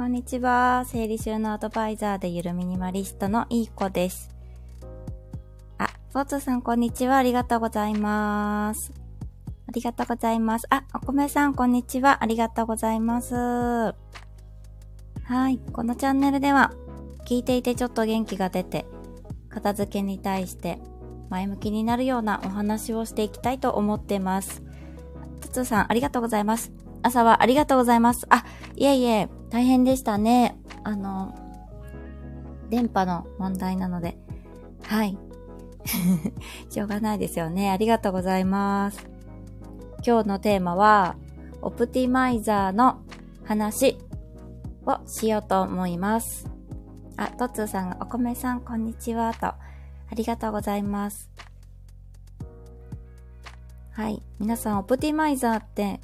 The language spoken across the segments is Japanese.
こんにちは。整理収納アドバイザーでゆるミニマリストのいい子です。あ、ポーツさんこんにちは。ありがとうございます。ありがとうございます。あ、お米さんこんにちは。ありがとうございます。はい。このチャンネルでは、聞いていてちょっと元気が出て、片付けに対して前向きになるようなお話をしていきたいと思ってます。つつさん、ありがとうございます。朝はありがとうございます。あ、いえいえ、大変でしたね。あの、電波の問題なので。はい。しょうがないですよね。ありがとうございます。今日のテーマは、オプティマイザーの話をしようと思います。あ、トッツーさんがお米さんこんにちはと、ありがとうございます。はい。皆さん、オプティマイザーって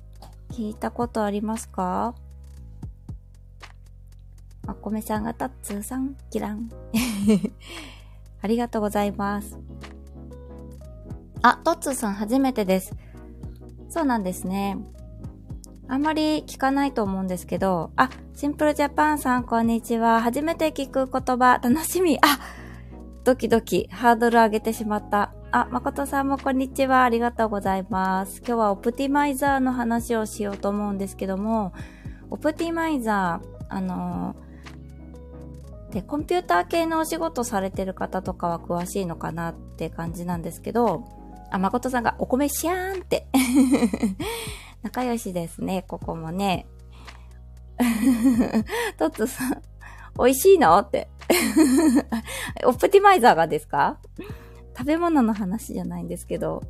聞いたことありますか？お米さんがタッツーさん、キラン。ありがとうございます。あ、トッツーさん初めてです。そうなんですね。あんまり聞かないと思うんですけど、あ、シンプルジャパンさんこんにちは。初めて聞く言葉、楽しみ。あ、ドキドキ、ハードル上げてしまった。あ、誠さんもこんにちは。ありがとうございます。今日はオプティマイザーの話をしようと思うんですけども、オプティマイザー、あのー、で、コンピューター系のお仕事されてる方とかは詳しいのかなって感じなんですけど、あ、誠さんがお米シャーンって 仲良しですね、ここもね。トッツさん、美味しいのって。オプティマイザーがですか？食べ物の話じゃないんですけど。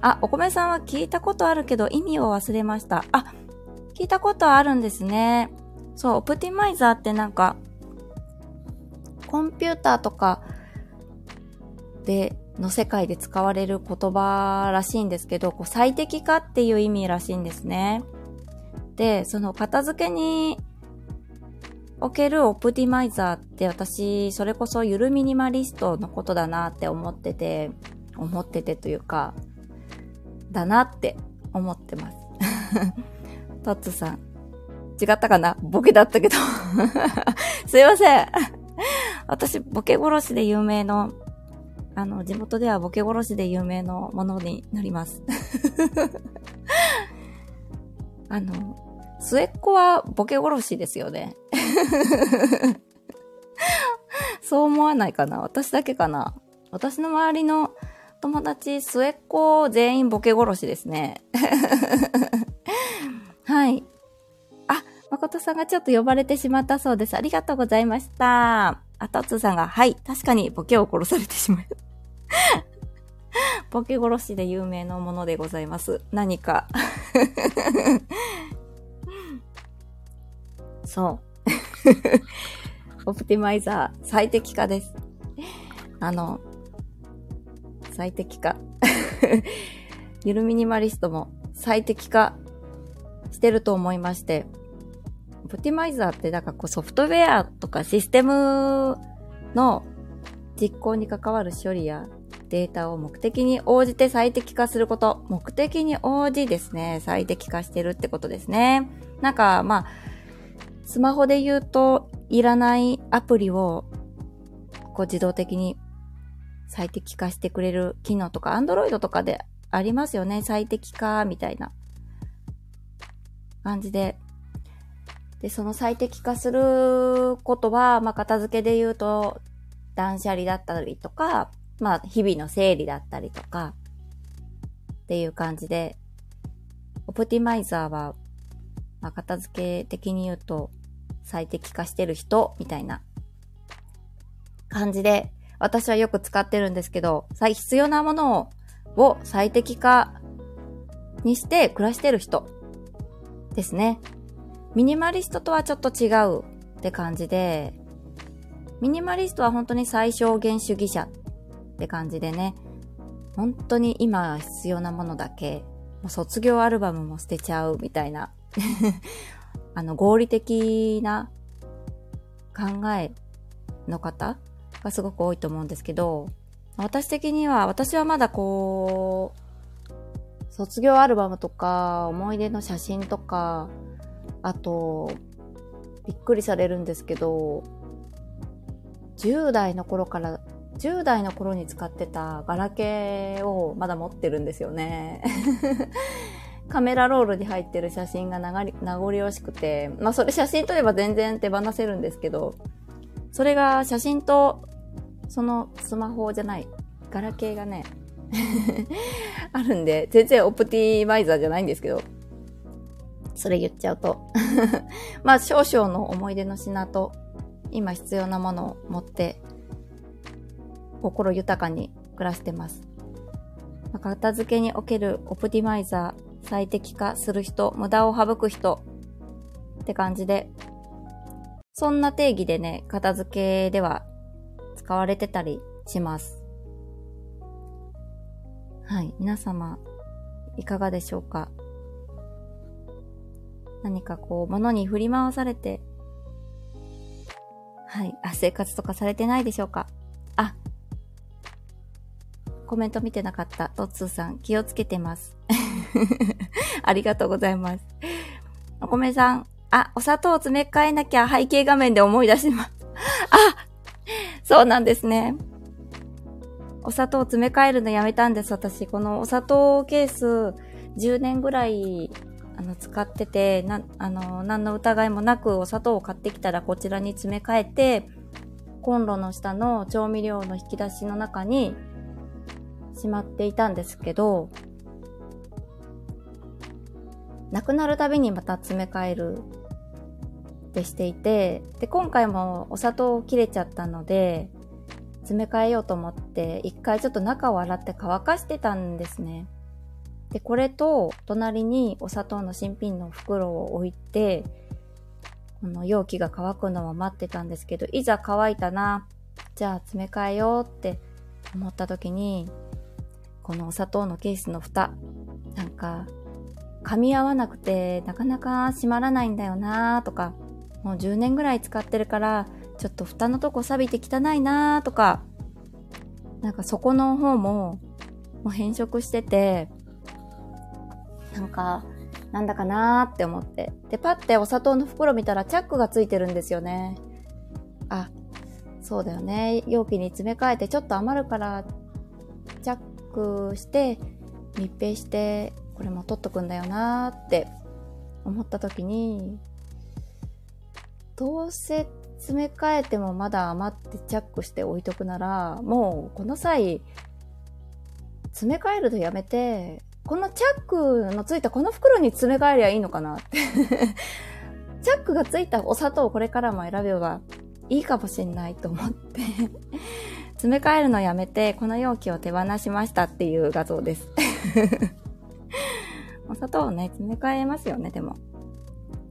あ、お米さんは聞いたことあるけど意味を忘れました。あ、聞いたことあるんですね。そう、オプティマイザーってなんか、コンピューターとかで、の世界で使われる言葉らしいんですけど、こう最適化っていう意味らしいんですね。で、その片付けにおけるオプティマイザーって私、それこそゆるミニマリストのことだなって思ってて、思っててというか、だなって思ってます。トッツさん。違ったかな？ボケだったけど すいません。私、ボケ殺しで有名の、あの、地元ではボケ殺しで有名のものになります。あの、末っ子はボケ殺しですよね。そう思わないかな？私だけかな？私の周りの友達、末っ子全員ボケ殺しですね。はい。誠さんがちょっと呼ばれてしまったそうです。ありがとうございました。あとつさんが、はい、確かにボケを殺されてしまう。ボケ殺しで有名なものでございます。何かそう。オプティマイザー最適化です。あの、最適化。ゆるミニマリストも最適化してると思いまして、オプティマイザーってなんかこうソフトウェアとかシステムの実行に関わる処理やデータを目的に応じて最適化すること。目的に応じですね、最適化してるってことですね。なんか、まあ、スマホで言うと、いらないアプリを、こう自動的に最適化してくれる機能とか、Android とかでありますよね。最適化みたいな感じで。で、その最適化することは、まあ、片付けで言うと、断捨離だったりとか、まあ、日々の整理だったりとか、っていう感じで、オプティマイザーはまあ、片付け的に言うと最適化してる人みたいな感じで私はよく使ってるんですけど、必要なものを最適化にして暮らしてる人ですね。ミニマリストとはちょっと違うって感じで、ミニマリストは本当に最小限主義者って感じでね、本当に今必要なものだけ、もう卒業アルバムも捨てちゃうみたいな あの、合理的な考えの方がすごく多いと思うんですけど、私的には、私はまだこう、卒業アルバムとか、思い出の写真とか、あと、びっくりされるんですけど、10代の頃から、10代の頃に使ってたガラケーをまだ持ってるんですよね。カメラロールに入ってる写真が名残惜しくて、まあそれ写真撮れば全然手放せるんですけど、それが写真とそのスマホじゃない、ガラケーがね、あるんで、全然オプティマイザーじゃないんですけど、それ言っちゃうと。まあ少々の思い出の品と、今必要なものを持って、心豊かに暮らしてます。片付けにおけるオプティマイザー、最適化する人、無駄を省く人って感じで、そんな定義でね、片付けでは使われてたりします。はい。皆様、いかがでしょうか？何かこう、物に振り回されて、はい。あ、生活とかされてないでしょうか？あ、コメント見てなかった。トッツーさん、気をつけてます。ありがとうございます。お米さん、あ、お砂糖を詰め替えなきゃ背景画面で思い出します。あそうなんですね。お砂糖を詰め替えるのやめたんです、私。このお砂糖ケース、10年ぐらい、あの、使ってて、な、あの、何の疑いもなくお砂糖を買ってきたらこちらに詰め替えて、コンロの下の調味料の引き出しの中にしまっていたんですけど、なくなるたびにまた詰め替えるってしていて、で、今回もお砂糖を切れちゃったので、詰め替えようと思って、一回ちょっと中を洗って乾かしてたんですね。で、これと、隣にお砂糖の新品の袋を置いて、この容器が乾くのを待ってたんですけど、いざ乾いたな、じゃあ詰め替えようって思った時に、このお砂糖のケースの蓋、なんか噛み合わなくてなかなか閉まらないんだよなとか、もう10年ぐらい使ってるから、ちょっと蓋のとこ錆びて汚いなとか、なんかそこの方も、もう変色してて、なんか、なんだかなーって思って。で、パッてお砂糖の袋見たらチャックがついてるんですよね。あ、そうだよね。容器に詰め替えてちょっと余るから、チャックして、密閉してこれも取っとくんだよなーって思った時に、どうせ詰め替えてもまだ余ってチャックして置いとくなら、もうこの際、詰め替えるとやめて、このチャックのついたこの袋に詰め替えりゃいいのかなって チャックがついたお砂糖をこれからも選べばいいかもしんないと思って 詰め替えるのやめて、この容器を手放しましたっていう画像です お砂糖をね、詰め替えますよね、でも。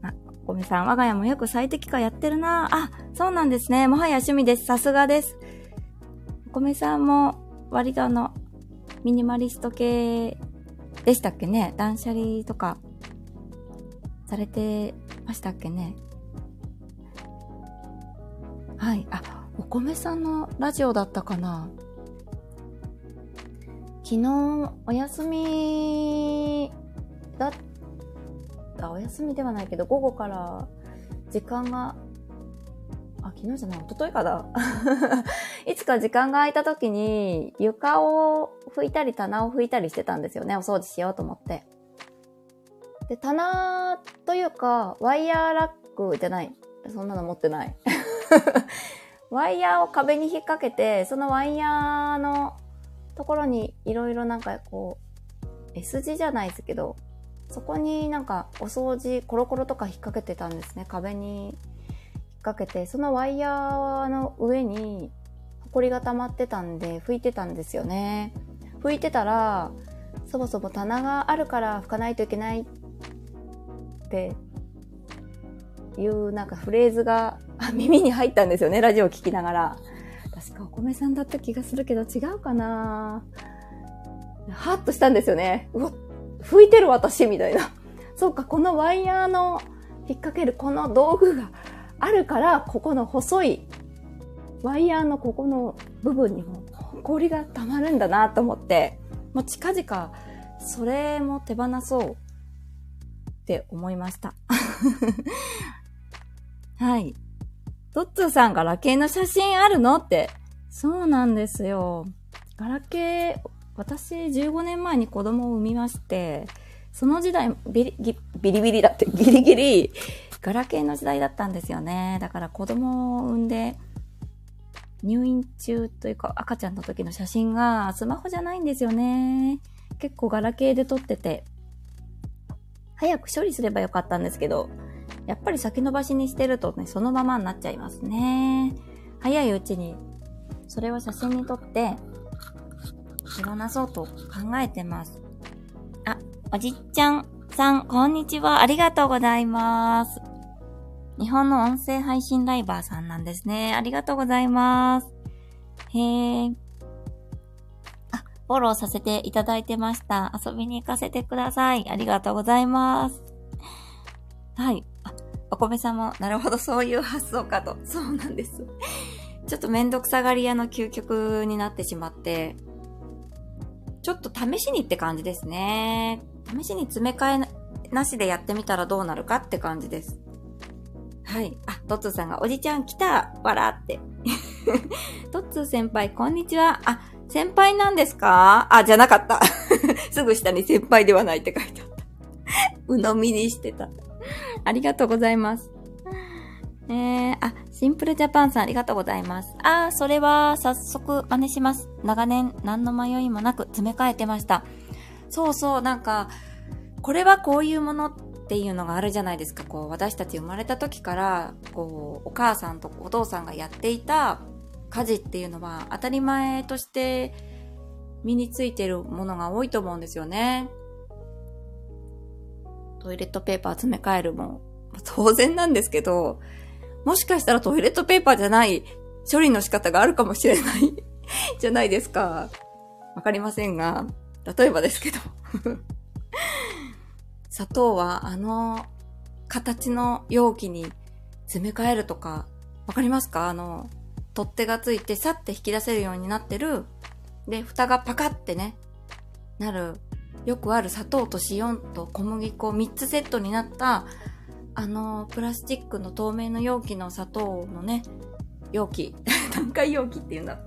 あ、お米さん、我が家もよく最適化やってるなあ、そうなんですね。もはや趣味です。さすがです。お米さんも割とあの、ミニマリスト系でしたっけね？断捨離とか、されてましたっけね？はい。あ、お米さんのラジオだったかな？昨日、お休みだったお休みではないけど午後から時間があ昨日じゃない一昨日かだつか時間が空いた時に床を拭いたり棚を拭いたりしてたんですよね。お掃除しようと思って。で棚というかワイヤーラックじゃない。そんなの持ってない。ワイヤーを壁に引っ掛けてそのワイヤーのところにいろいろなんかこう S 字じゃないですけどそこになんかお掃除コロコロとか引っ掛けてたんですね。壁に引っ掛けてそのワイヤーの上にホコリが溜まってたんで拭いてたんですよね。拭いてたらそぼそぼ棚があるから拭かないといけないっていうなんかフレーズが 耳に入ったんですよねラジオを聞きながら。確かお米さんだった気がするけど違うかな。はっとしたんですよね。うわ拭いてる私みたいな。そうか、このワイヤーの引っ掛けるこの道具があるから、ここの細いワイヤーのここの部分にも氷が溜まるんだなと思って、もう近々それも手放そうって思いました。はい。トッツーさん、ガラケーの写真あるの？って。そうなんですよ。ガラケー、私15年前に子供を産みまして、その時代、ビリビリビリだって、ギリギリ、ガラケーの時代だったんですよね。だから子供を産んで、入院中というか赤ちゃんの時の写真がスマホじゃないんですよね。結構ガラケーで撮ってて、早く処理すればよかったんですけど、やっぱり先延ばしにしてるとね、そのままになっちゃいますね。早いうちに、それを写真に撮って、手放そうと考えてます。あ、おじっちゃんさん、こんにちは。ありがとうございます。日本の音声配信ライバーさんなんですね。ありがとうございます。へー。あ、フォローさせていただいてました。遊びに行かせてください。ありがとうございます。はい。あ、お米さんも、なるほど、そういう発想かと。そうなんです。ちょっとめんどくさがり屋の究極になってしまって、ちょっと試しにって感じですね。試しに詰め替えなしでやってみたらどうなるかって感じです。はい。あ、トッツーさんが、おじちゃん来た笑って。トッツー先輩、こんにちは。あ、先輩なんですか？あ、じゃなかった。すぐ下に先輩ではないって書いてあった。鵜呑みにしてた。ありがとうございます。えー、あ、シンプルジャパンさんありがとうございます。あー、それは早速真似します。長年何の迷いもなく詰め替えてました。そうそう、なんか、これはこういうものってっていうのがあるじゃないですか。こう、私たち生まれた時から、こう、お母さんとお父さんがやっていた家事っていうのは当たり前として身についてるものが多いと思うんですよね。トイレットペーパー詰め替えるも当然なんですけど、もしかしたらトイレットペーパーじゃない処理の仕方があるかもしれない じゃないですか。わかりませんが、例えばですけど 砂糖はあの形の容器に詰め替えるとか、わかりますか？あの、取っ手がついてさって引き出せるようになってる。で、蓋がパカってね、なる。よくある砂糖と塩と小麦粉3つセットになったあの、プラスチックの透明の容器の砂糖のね、容器。何回容器って言うんだ。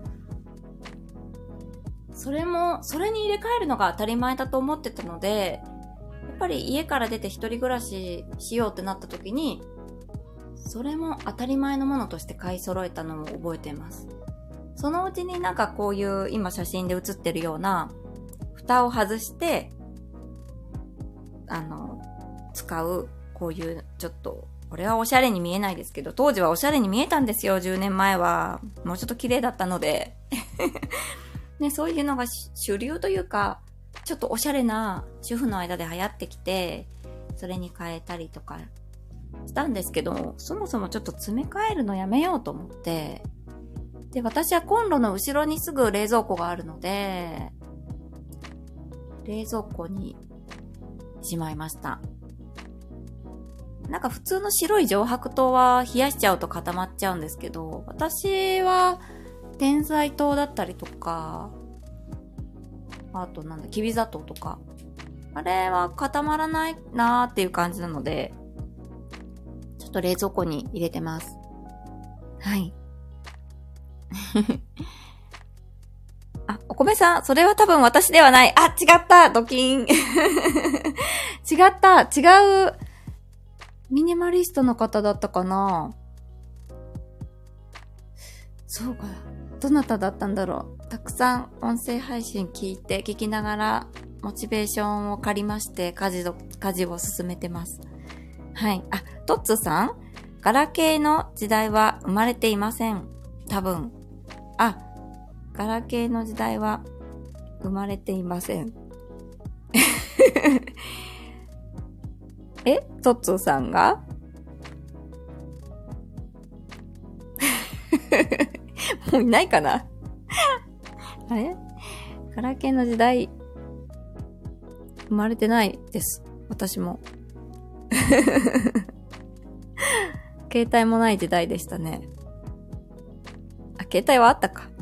それも、それに入れ替えるのが当たり前だと思ってたので、やっぱり家から出て一人暮らししようってなった時に、それも当たり前のものとして買い揃えたのも覚えてます。そのうちになんかこういう今写真で写ってるような蓋を外して、あの、使うこういうちょっと、これはおしゃれに見えないですけど、当時はおしゃれに見えたんですよ、10年前は。もうちょっと綺麗だったので。ね、そういうのが主流というか、ちょっとおしゃれな主婦の間で流行ってきて、それに変えたりとかしたんですけど、そもそもちょっと詰め替えるのやめようと思って、で、私はコンロの後ろにすぐ冷蔵庫があるので、冷蔵庫にしまいました。なんか普通の白い上白糖は冷やしちゃうと固まっちゃうんですけど、私は天才糖だったりとか、あとなんだ、きび砂糖とか、あれは固まらないなーっていう感じなので、ちょっと冷蔵庫に入れてます。はい。あ、お米さん、それは多分私ではない。あ、違ったドキン 違った違うミニマリストの方だったかなそうか。どなただったんだろう。たくさん音声配信聞いて、聞きながら、モチベーションを借りまして、家事家事を進めてます。はい。あ、トッツさん？ガラケーの時代は生まれていません。多分。あ、ガラケーの時代は生まれていません。え？トッツーさんが？もういないかな？あれ？ガラケーの時代、生まれてないです。私も。携帯もない時代でしたね。あ、携帯はあったか。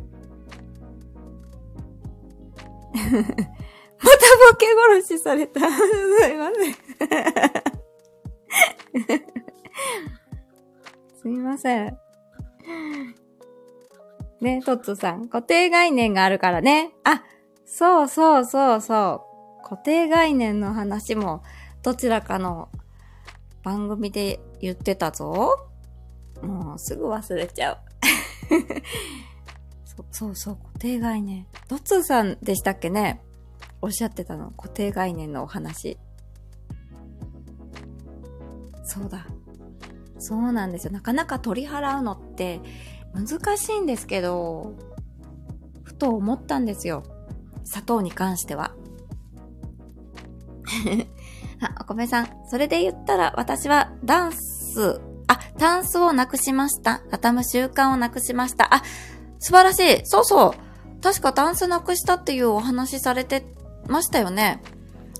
またボケ殺しされた。すいません。すいません。ね、トッツさん。固定概念があるからね。あ、そうそうそうそう。固定概念の話も、どちらかの番組で言ってたぞ。もうすぐ忘れちゃう。そそうそう、固定概念。トッツーさんでしたっけね？おっしゃってたの。固定概念のお話。そうだ。そうなんですよ。なかなか取り払うのって難しいんですけど、ふと思ったんですよ。砂糖に関しては。あ、お米さん。それで言ったら私はダンス、あ、タンスをなくしました。畳む習慣をなくしました。あ、素晴らしい。そうそう。確かタンスなくしたっていうお話されてましたよね。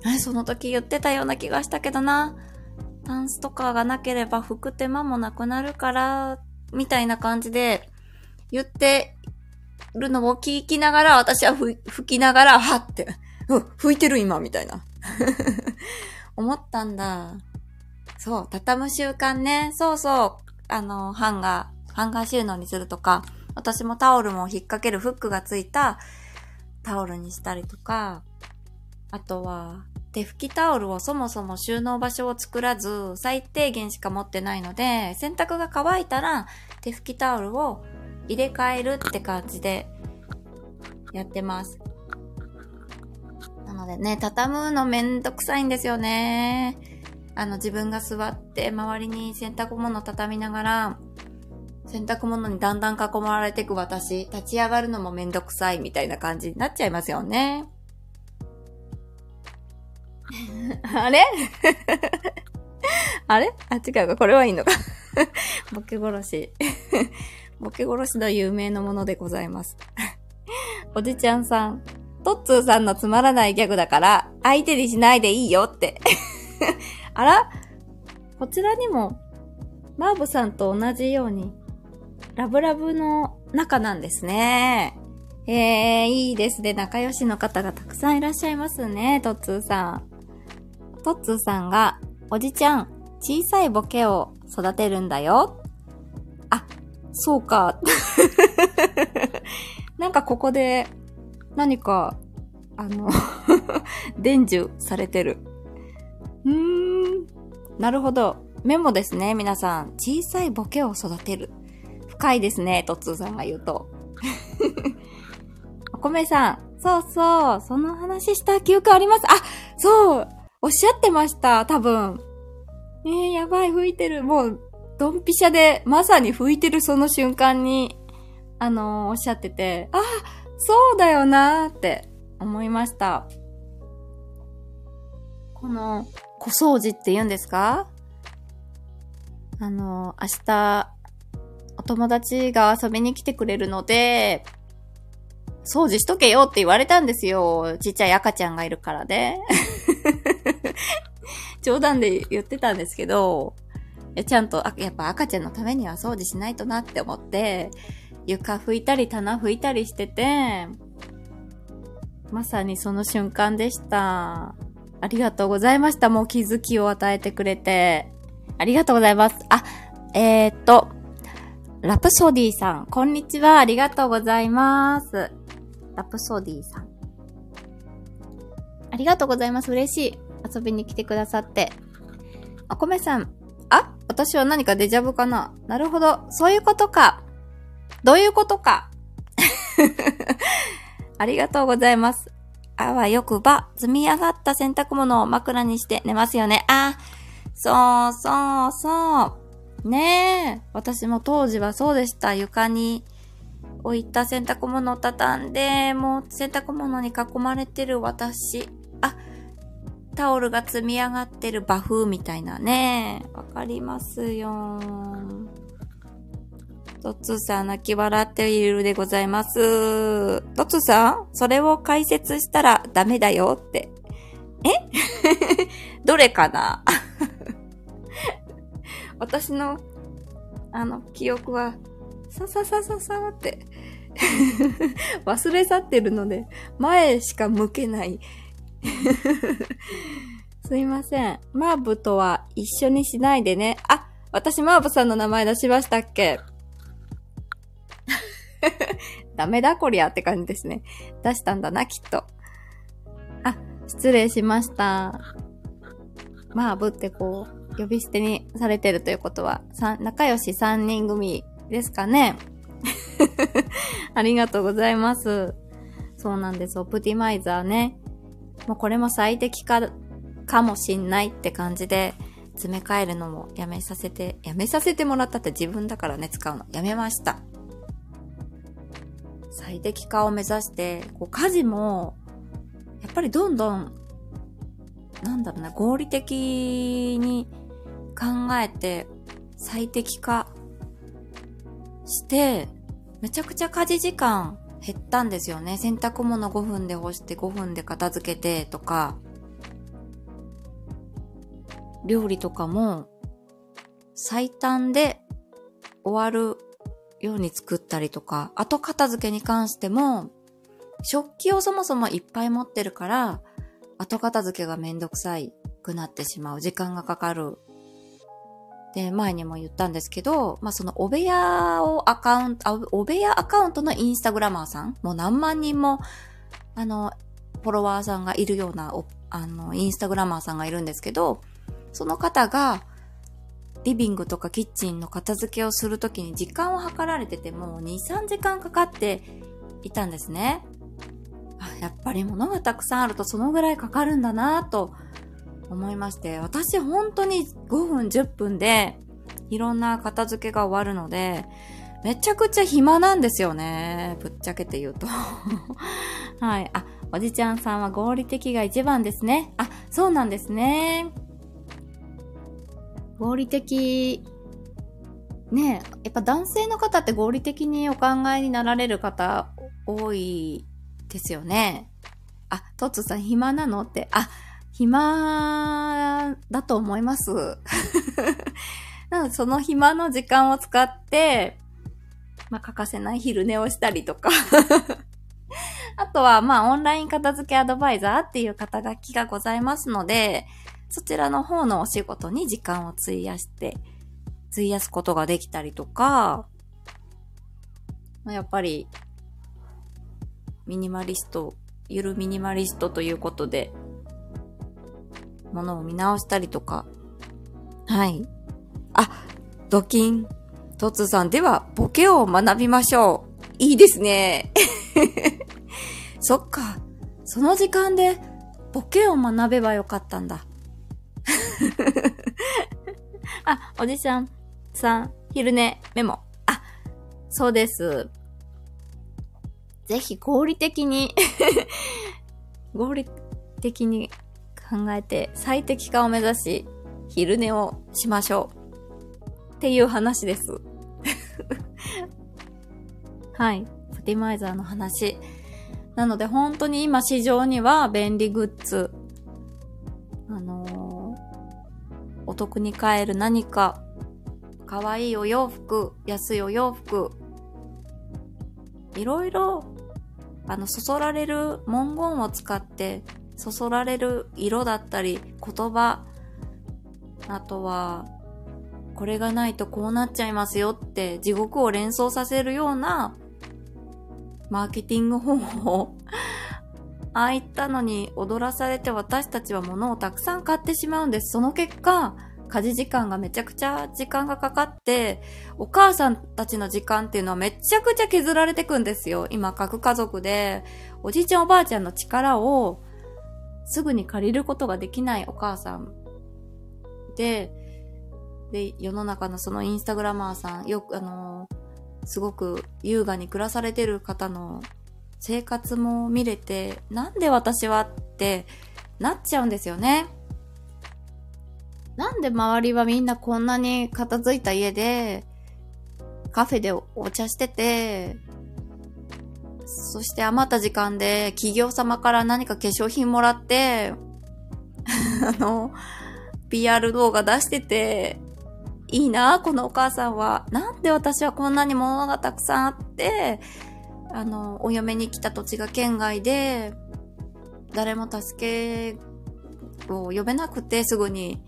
え、その時言ってたような気がしたけどな。タンスとかがなければ拭く手間もなくなるから、みたいな感じで言ってるのを聞きながら、私は吹きながら、はって、うん、吹いてる今、みたいな。思ったんだ。そう、畳む習慣ね。そうそう。あの、ハンガー、ハンガー収納にするとか、私もタオルも引っ掛けるフックがついたタオルにしたりとか、あとは、手拭きタオルをそもそも収納場所を作らず、最低限しか持ってないので、洗濯が乾いたら、手拭きタオルを入れ替えるって感じでやってます。なのでね、畳むのめんどくさいんですよね。あの、自分が座って周りに洗濯物畳みながら、洗濯物にだんだん囲まれていく私、立ち上がるのもめんどくさいみたいな感じになっちゃいますよね。あれ？あれ？あ、違うか。これはいいのか ボケ殺しボケ殺しの有名なものでございます。おじちゃんさん、トッツーさんのつまらないギャグだから、相手にしないでいいよってあら？こちらにも、マーブさんと同じように、ラブラブの仲なんですね。えー、いいですね。仲良しの方がたくさんいらっしゃいますね、トッツーさん。トッツーさんが、おじちゃん、小さいボケを育てるんだよ。あ、そうか。なんかここで何か、あの 伝授されてる。うーん。なるほど。メモですね、皆さん。小さいボケを育てる。深いですね、トッツーさんが言うと。お米さん。そうそう。その話した記憶あります。あ、そう。おっしゃってました、多分。えー、やばい、吹いてる。もう、ドンピシャで、まさに吹いてるその瞬間に、あのー、おっしゃってて、あ、そうだよなーって思いました。この、小掃除って言うんですか？あのー、明日、お友達が遊びに来てくれるので、掃除しとけよって言われたんですよ。ちっちゃい赤ちゃんがいるからね。冗談で言ってたんですけど、ちゃんと、やっぱ赤ちゃんのためには掃除しないとなって思って、床拭いたり棚拭いたりしてて、まさにその瞬間でした。ありがとうございました。もう気づきを与えてくれて。ありがとうございます。あ、えー、っと、ラプソディさん、こんにちは。ありがとうございます。ラプソディさん。ありがとうございます。嬉しい。遊びに来てくださって。あ、コメさん。あ私は何かデジャブかななるほど。そういうことか。どういうことか。ありがとうございます。あわよくば、積み上がった洗濯物を枕にして寝ますよね。あ、そうそうそう。ねえ。私も当時はそうでした。床に置いた洗濯物を畳んで、もう洗濯物に囲まれてる私。あ、タオルが積み上がってるバフみたいなね。わかりますよ。トツさん泣き笑っているでございます。トツさんそれを解説したらダメだよって。え？どれかな？私の、あの、記憶は、さささささって 忘れ去ってるので、前しか向けない すいません。マーブとは一緒にしないでね。あ、私、マーブさんの名前出しましたっけ？ダメだこりゃって感じですね。出したんだな、きっと。あ、失礼しました。マーブってこう、呼び捨てにされてるということは、仲良し3人組ですかね。ありがとうございます。そうなんです。オプティマイザーね。もうこれも最適化かもしんないって感じで、詰め替えるのもやめさせて、やめさせてもらったって自分だからね、使うの。やめました。最適化を目指して、こう家事も、やっぱりどんどん、なんだろうな、合理的に考えて、最適化して、めちゃくちゃ家事時間減ったんですよね。洗濯物5分で干して5分で片付けてとか、料理とかも最短で終わるように作ったりとか、後片付けに関しても、食器をそもそもいっぱい持ってるから、後片付けがめんどくさいくなってしまう。時間がかかる。で、前にも言ったんですけど、まあ、そのお部屋をアカウント、お部屋アカウントのインスタグラマーさん、もう何万人も、あの、フォロワーさんがいるような、あの、インスタグラマーさんがいるんですけど、その方が、リビングとかキッチンの片付けをするときに時間を計られててもう2、3時間かかっていたんですね。やっぱり物がたくさんあるとそのぐらいかかるんだなと思いまして、私本当に5分10分でいろんな片付けが終わるので、めちゃくちゃ暇なんですよね。ぶっちゃけて言うと。はい。あ、おじちゃんさんは合理的が一番ですね。あ、そうなんですね。合理的、ねやっぱ男性の方って合理的にお考えになられる方多いですよね。あ、トツさん暇なの？って、あ、暇だと思います。なのでその暇の時間を使って、まあ、欠かせない昼寝をしたりとか あとは、まあ、オンライン片付けアドバイザーっていう肩書きがございますので、そちらの方のお仕事に時間を費やして、費やすことができたりとか、やっぱり、ミニマリスト、ゆるミニマリストということで、ものを見直したりとか、はい。あ、ドキン、トツさん、では、ボケを学びましょう。いいですね。そっか。その時間で、ボケを学べばよかったんだ。あ、おじちゃんさん、昼寝メモ。あ、そうです。ぜひ合理的に 合理的に考えて最適化を目指し、昼寝をしましょう。っていう話です。はい。ポティマイザーの話。なので本当に今市場には便利グッズ、あのお得に買える何か、可愛いお洋服、安いお洋服、いろいろ、あの、そそられる文言を使って、そそられる色だったり、言葉、あとは、これがないとこうなっちゃいますよって地獄を連想させるようなマーケティング方法ああいったのに踊らされて私たちは物をたくさん買ってしまうんです。その結果、家事時間がめちゃくちゃ時間がかかって、お母さんたちの時間っていうのはめちゃくちゃ削られてくんですよ。今、各家族で、おじいちゃんおばあちゃんの力をすぐに借りることができないお母さんで、で、世の中のそのインスタグラマーさん、よく、あのすごく優雅に暮らされてる方の生活も見れて、なんで私はってなっちゃうんですよね。なんで周りはみんなこんなに片付いた家で、カフェでお茶してて、そして余った時間で企業様から何か化粧品もらって、あの、PR 動画出してて、いいな、このお母さんは。なんで私はこんなに物がたくさんあって、あの、お嫁に来た土地が県外で、誰も助けを呼べなくてすぐに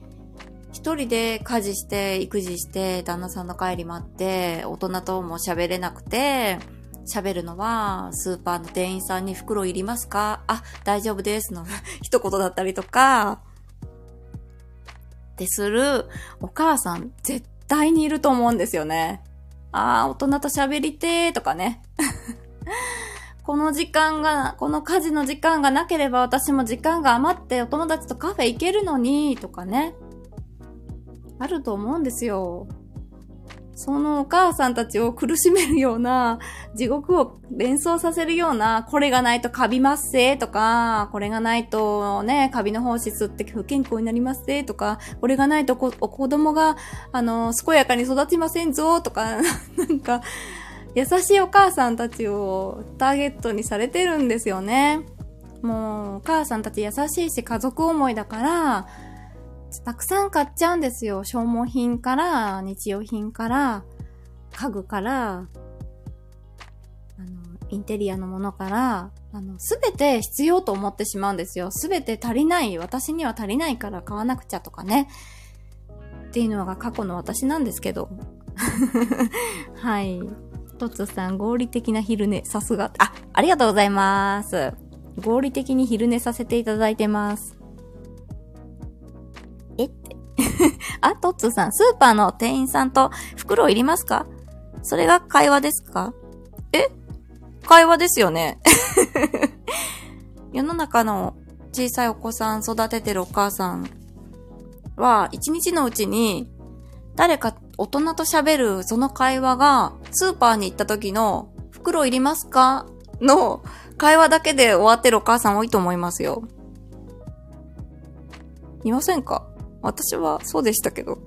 一人で家事して、育児して、旦那さんの帰り待って、大人とも喋れなくて、喋るのは、スーパーの店員さんに袋いりますかあ、大丈夫ですの 一言だったりとか、ってするお母さん絶対にいると思うんですよね。ああ、大人と喋りてーとかね。この時間が、この家事の時間がなければ私も時間が余ってお友達とカフェ行けるのに、とかね。あると思うんですよ。そのお母さんたちを苦しめるような、地獄を連想させるような、これがないとカビますせとか、これがないとね、カビの胞子吸って不健康になりますせとか、これがないと子供が、あの、健やかに育ちませんぞとか、なんか、優しいお母さんたちをターゲットにされてるんですよね。もう、お母さんたち優しいし家族思いだから、たくさん買っちゃうんですよ。消耗品から、日用品から、家具から、あの、インテリアのものから、あの、すべて必要と思ってしまうんですよ。すべて足りない。私には足りないから買わなくちゃとかね。っていうのが過去の私なんですけど。はい。トツさん、合理的な昼寝、さすが。あ、ありがとうございます。合理的に昼寝させていただいてます。あ、トッツーさん、スーパーの店員さんと袋いりますか？それが会話ですか？え？会話ですよね。世の中の小さいお子さん育ててるお母さんは、一日のうちに誰か大人と喋るその会話が、スーパーに行った時の、袋いりますかの会話だけで終わってるお母さん多いと思いますよ。いませんか？私はそうでしたけど。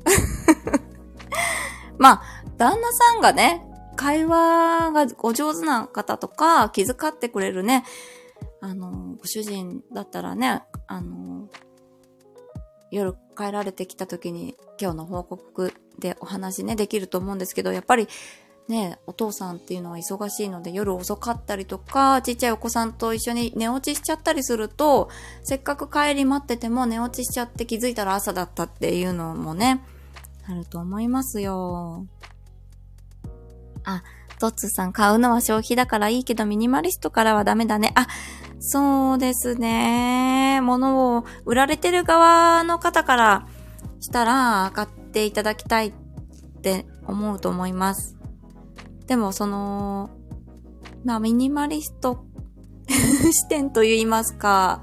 まあ、旦那さんがね、会話がお上手な方とか、気遣ってくれるね、あの、ご主人だったらね、あの、夜帰られてきた時に今日の報告でお話ね、できると思うんですけど、やっぱりね、お父さんっていうのは忙しいので夜遅かったりとか、ちっちゃいお子さんと一緒に寝落ちしちゃったりすると、せっかく帰り待ってても寝落ちしちゃって気づいたら朝だったっていうのもね、あると思いますよ。あ、トッツさん買うのは消費だからいいけどミニマリストからはダメだね。あ、そうですね。物を売られてる側の方からしたら買っていただきたいって思うと思います。でもその、まあミニマリスト 視点と言いますか、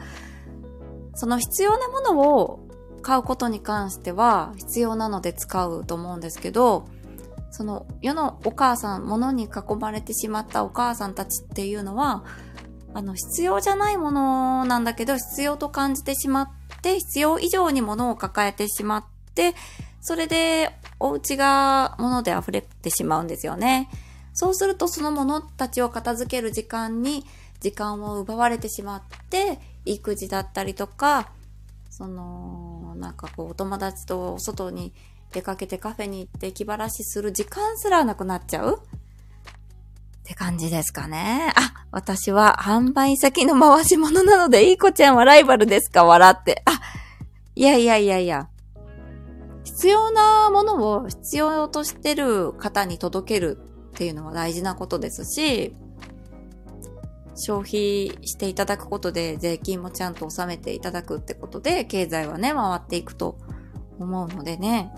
その必要なものを買うことに関しては必要なので使うと思うんですけど、その世のお母さん、物に囲まれてしまったお母さんたちっていうのは、あの、必要じゃないものなんだけど、必要と感じてしまって、必要以上に物を抱えてしまって、それでお家が物で溢れてしまうんですよね。そうするとその物たちを片付ける時間に時間を奪われてしまって、育児だったりとか、その、なんかこうお友達と外に出かけてカフェに行って気晴らしする時間すらなくなっちゃう？って感じですかね。あ、私は販売先の回し物なので、いい子ちゃんはライバルですか？笑って。あ、いやいやいやいや。必要なものを必要としてる方に届けるっていうのは大事なことですし、消費していただくことで税金もちゃんと納めていただくってことで経済はね、回っていくと思うのでね。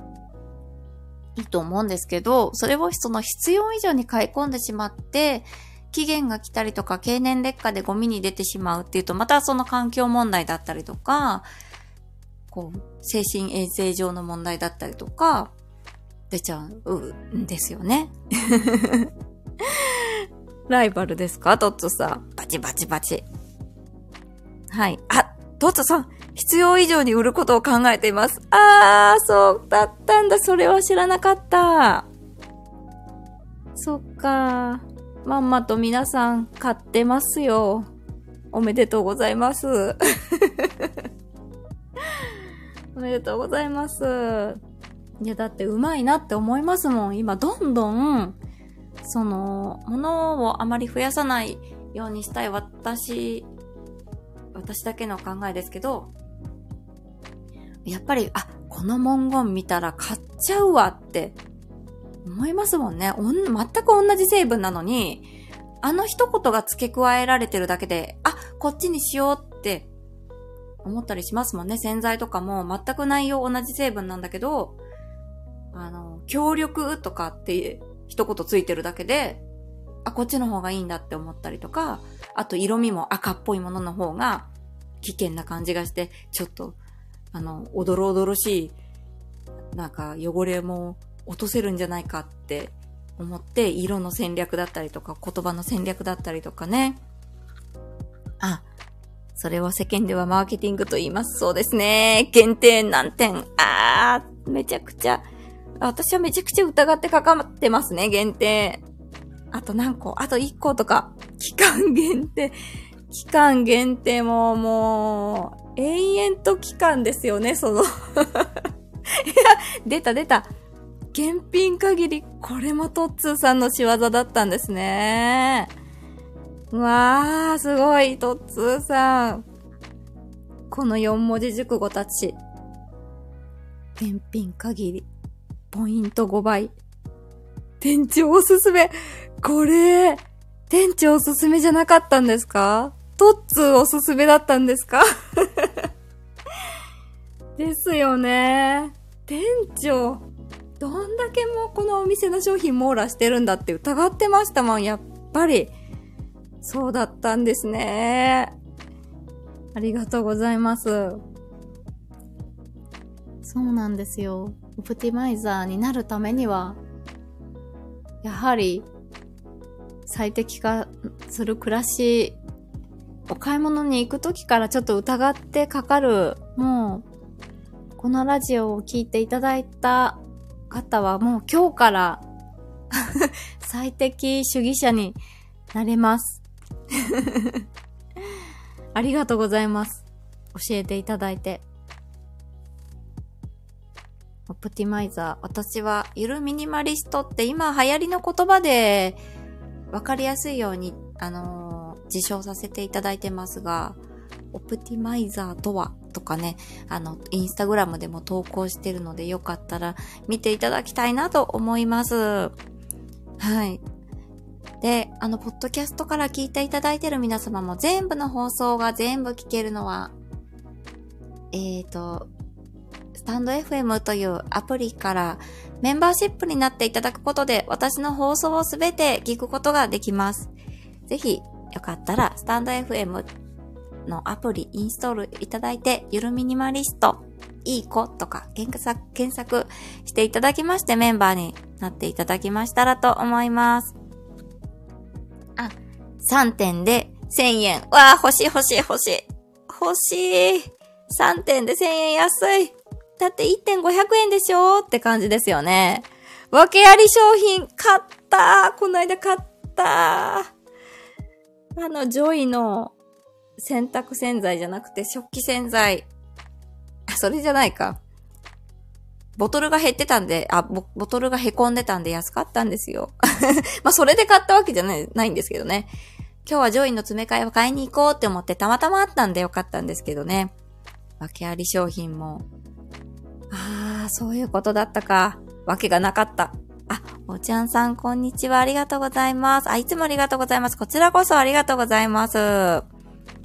いいと思うんですけど、それをその必要以上に買い込んでしまって、期限が来たりとか経年劣化でゴミに出てしまうっていうと、またその環境問題だったりとか、こう、精神衛生上の問題だったりとか、出ちゃうんですよね。ライバルですか？トッツさん。バチバチバチ。はい。あ、トッツさん。必要以上に売ることを考えています。あー、そうだったんだ。それは知らなかった。そっか。まんまと皆さん買ってますよ。おめでとうございます。おめでとうございます。いや、だってうまいなって思いますもん。今、どんどん、その、物をあまり増やさないようにしたい私、私だけの考えですけど、やっぱり、あ、この文言見たら買っちゃうわって思いますもんね。おん全く同じ成分なのに、あの一言が付け加えられてるだけで、あ、こっちにしようって思ったりしますもんね。洗剤とかも全く内容同じ成分なんだけど、あの、協力とかって一言ついてるだけで、あ、こっちの方がいいんだって思ったりとか、あと色味も赤っぽいものの方が危険な感じがして、ちょっと、あの、おどろおどろしい、なんか汚れも落とせるんじゃないかって思って、色の戦略だったりとか、言葉の戦略だったりとかね。あ、それを世間ではマーケティングと言います。そうですね。限定何点。あー、めちゃくちゃ。私はめちゃくちゃ疑ってかかってますね、限定。あと何個？あと1個とか。期間限定。期間限定ももう、延々と期間ですよね、その いや、出た出た。現品限り、これもトッツーさんの仕業だったんですね。うわー、すごい、トッツーさん。この4文字熟語たち。現品限り、ポイント5倍。店長おすすめ。これ、店長おすすめじゃなかったんですか？トッツーおすすめだったんですか？ですよね。店長。どんだけもうこのお店の商品網羅してるんだって疑ってましたもん、やっぱり。そうだったんですね。ありがとうございます。そうなんですよ。オプティマイザーになるためには、やはり最適化する暮らし、お買い物に行くときからちょっと疑ってかかる、もう、このラジオを聴いていただいた方はもう今日から 最適主義者になれます。ありがとうございます。教えていただいて。オプティマイザー。私は、ゆるミニマリストって今流行りの言葉で、わかりやすいように、あのー、自称させていただいてますが、オプティマイザーとはとかね、あの、インスタグラムでも投稿してるのでよかったら見ていただきたいなと思います。はい。で、あの、ポッドキャストから聞いていただいてる皆様も全部の放送が全部聞けるのは、えーと、スタンド FM というアプリからメンバーシップになっていただくことで私の放送をすべて聞くことができます。ぜひ、よかったら、スタンド FM のアプリインストールいただいて、ゆるミニマリスト、いい子とか検索検索していただきましてメンバーになっていただきましたらと思います。あ、3点で1000円。わあ、欲しい欲しい欲しい。欲しい。3点で1000円安い。だって1.500円でしょって感じですよね。訳あり商品買ったこの間買ったあの、ジョイの洗濯洗剤じゃなくて食器洗剤。それじゃないか。ボトルが減ってたんで、あ、ボボトルが凹んでたんで安かったんですよ。まあ、それで買ったわけじゃない、ないんですけどね。今日はジョイの詰め替えを買いに行こうって思ってたまたまあったんでよかったんですけどね。訳あり商品も。ああ、そういうことだったか。わけがなかった。あ、おちゃんさん、こんにちは。ありがとうございます。あ、いつもありがとうございます。こちらこそありがとうございます。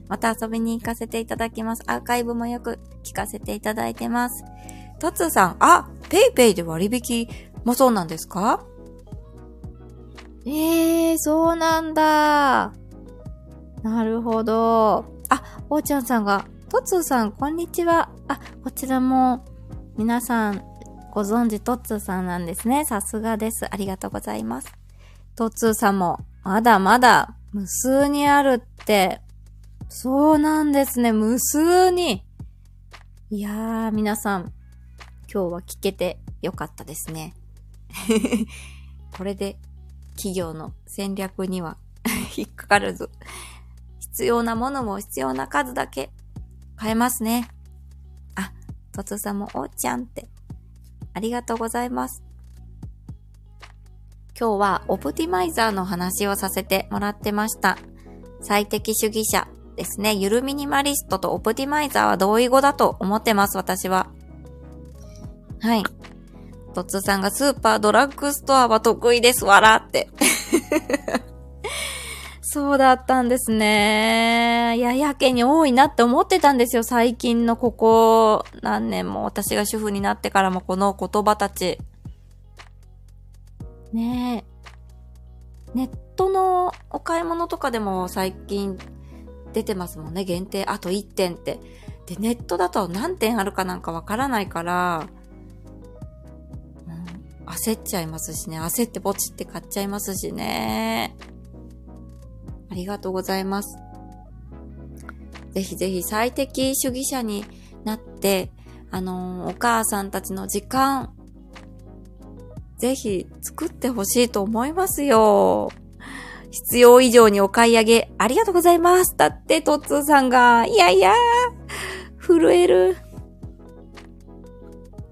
また遊びに行かせていただきます。アーカイブもよく聞かせていただいてます。トツーさん、あ、ペイペイで割引もそうなんですか？ええー、そうなんだ。なるほど。あ、おーちゃんさんが、トツーさん、こんにちは。あ、こちらも、皆さん、ご存知、トッツーさんなんですね。さすがです。ありがとうございます。トッツーさんも、まだまだ、無数にあるって、そうなんですね。無数に。いやー、皆さん、今日は聞けてよかったですね。これで企業の戦略には 引っかからず、必要なものも必要な数だけ買えますね。とつさんもおーちゃんって。ありがとうございます。今日はオプティマイザーの話をさせてもらってました。最適主義者ですね。ゆるミニマリストとオプティマイザーは同意語だと思ってます、私は。はい。トッツさんがスーパードラッグストアは得意です、わらって。そうだったんですね。いや、やけに多いなって思ってたんですよ。最近のここ何年も私が主婦になってからもこの言葉たち。ねえ。ネットのお買い物とかでも最近出てますもんね。限定あと1点って。で、ネットだと何点あるかなんかわからないから、うん、焦っちゃいますしね。焦ってポチって買っちゃいますしね。ありがとうございます。ぜひぜひ最適主義者になって、あのー、お母さんたちの時間、ぜひ作ってほしいと思いますよ。必要以上にお買い上げ、ありがとうございます。だって、トッツーさんが、いやいや、震える。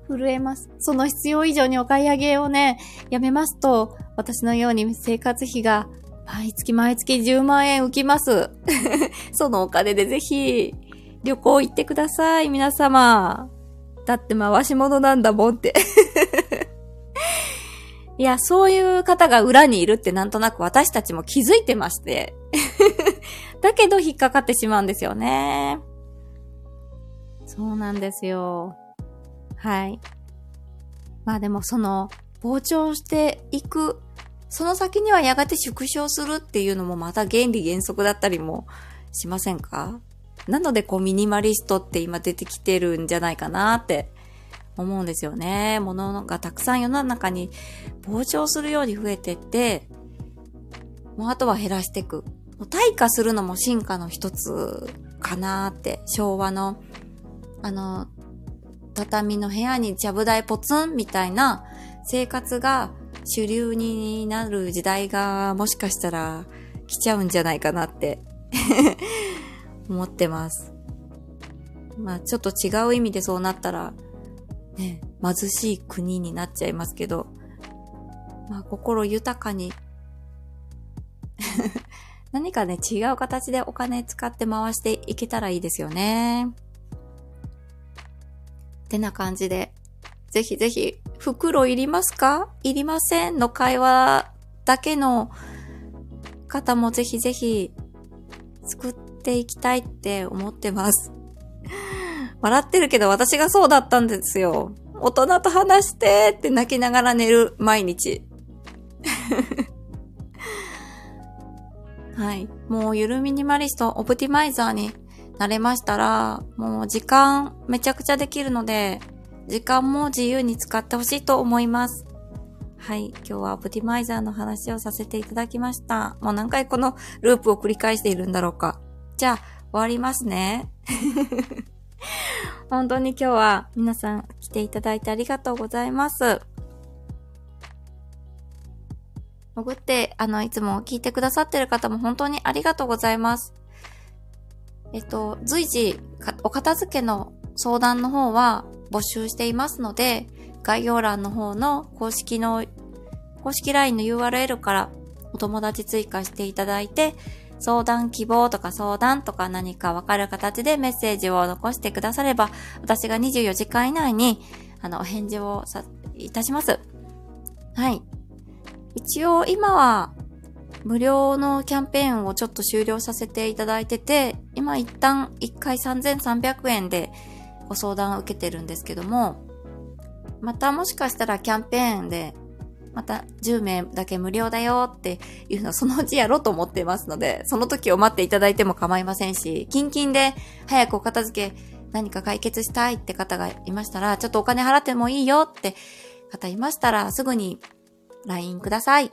震えます。その必要以上にお買い上げをね、やめますと、私のように生活費が毎月毎月10万円浮きます。そのお金でぜひ、旅行行ってください、皆様。だって回し物なんだもんって いや、そういう方が裏にいるってなんとなく私たちも気づいてまして だけど引っかかってしまうんですよね。そうなんですよ。はい。まあでもその、膨張していくその先にはやがて縮小するっていうのもまた原理原則だったりもしませんか？なのでこうミニマリストって今出てきてるんじゃないかなって思うんですよね。物がたくさん世の中に膨張するように増えてって、もうあとは減らしていく。退化するのも進化の一つかなって、昭和の、あの、畳の部屋にジャブ台ポツンみたいな生活が主流になる時代がもしかしたら来ちゃうんじゃないかなって 思ってます。まあちょっと違う意味でそうなったら、ね、貧しい国になっちゃいますけど、まあ心豊かに 何かね、違う形でお金使って回していけたらいいですよね。ってな感じで、ぜひぜひ、袋いりますか？いりませんの会話だけの方もぜひぜひ作っていきたいって思ってます。笑ってるけど私がそうだったんですよ。大人と話してって泣きながら寝る毎日。はい。もうゆるミニマリスト、オプティマイザーになれましたら、もう時間めちゃくちゃできるので、時間も自由に使ってほしいと思います。はい。今日はオプティマイザーの話をさせていただきました。もう何回このループを繰り返しているんだろうか。じゃあ、終わりますね。本当に今日は皆さん来ていただいてありがとうございます。潜って、あの、いつも聞いてくださってる方も本当にありがとうございます。えっと、随時、お片付けの相談の方は、募集していますので、概要欄の方の公式の、公式 LINE の URL からお友達追加していただいて、相談希望とか相談とか何かわかる形でメッセージを残してくだされば、私が24時間以内に、あの、お返事をさ、いたします。はい。一応今は、無料のキャンペーンをちょっと終了させていただいてて、今一旦1回3300円でご相談を受けてるんですけども、またもしかしたらキャンペーンで、また10名だけ無料だよっていうのをそのうちやろうと思ってますので、その時を待っていただいても構いませんし、キンキンで早くお片付け何か解決したいって方がいましたら、ちょっとお金払ってもいいよって方いましたら、すぐに LINE ください。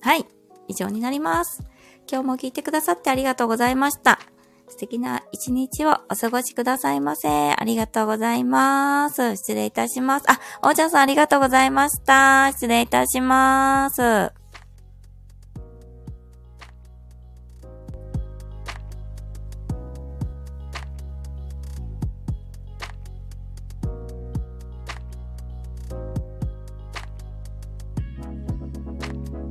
はい。以上になります。今日も聞いてくださってありがとうございました。素敵な一日をお過ごしくださいませ。ありがとうございます。失礼いたします。あ、おーちゃんさんありがとうございました。失礼いたします。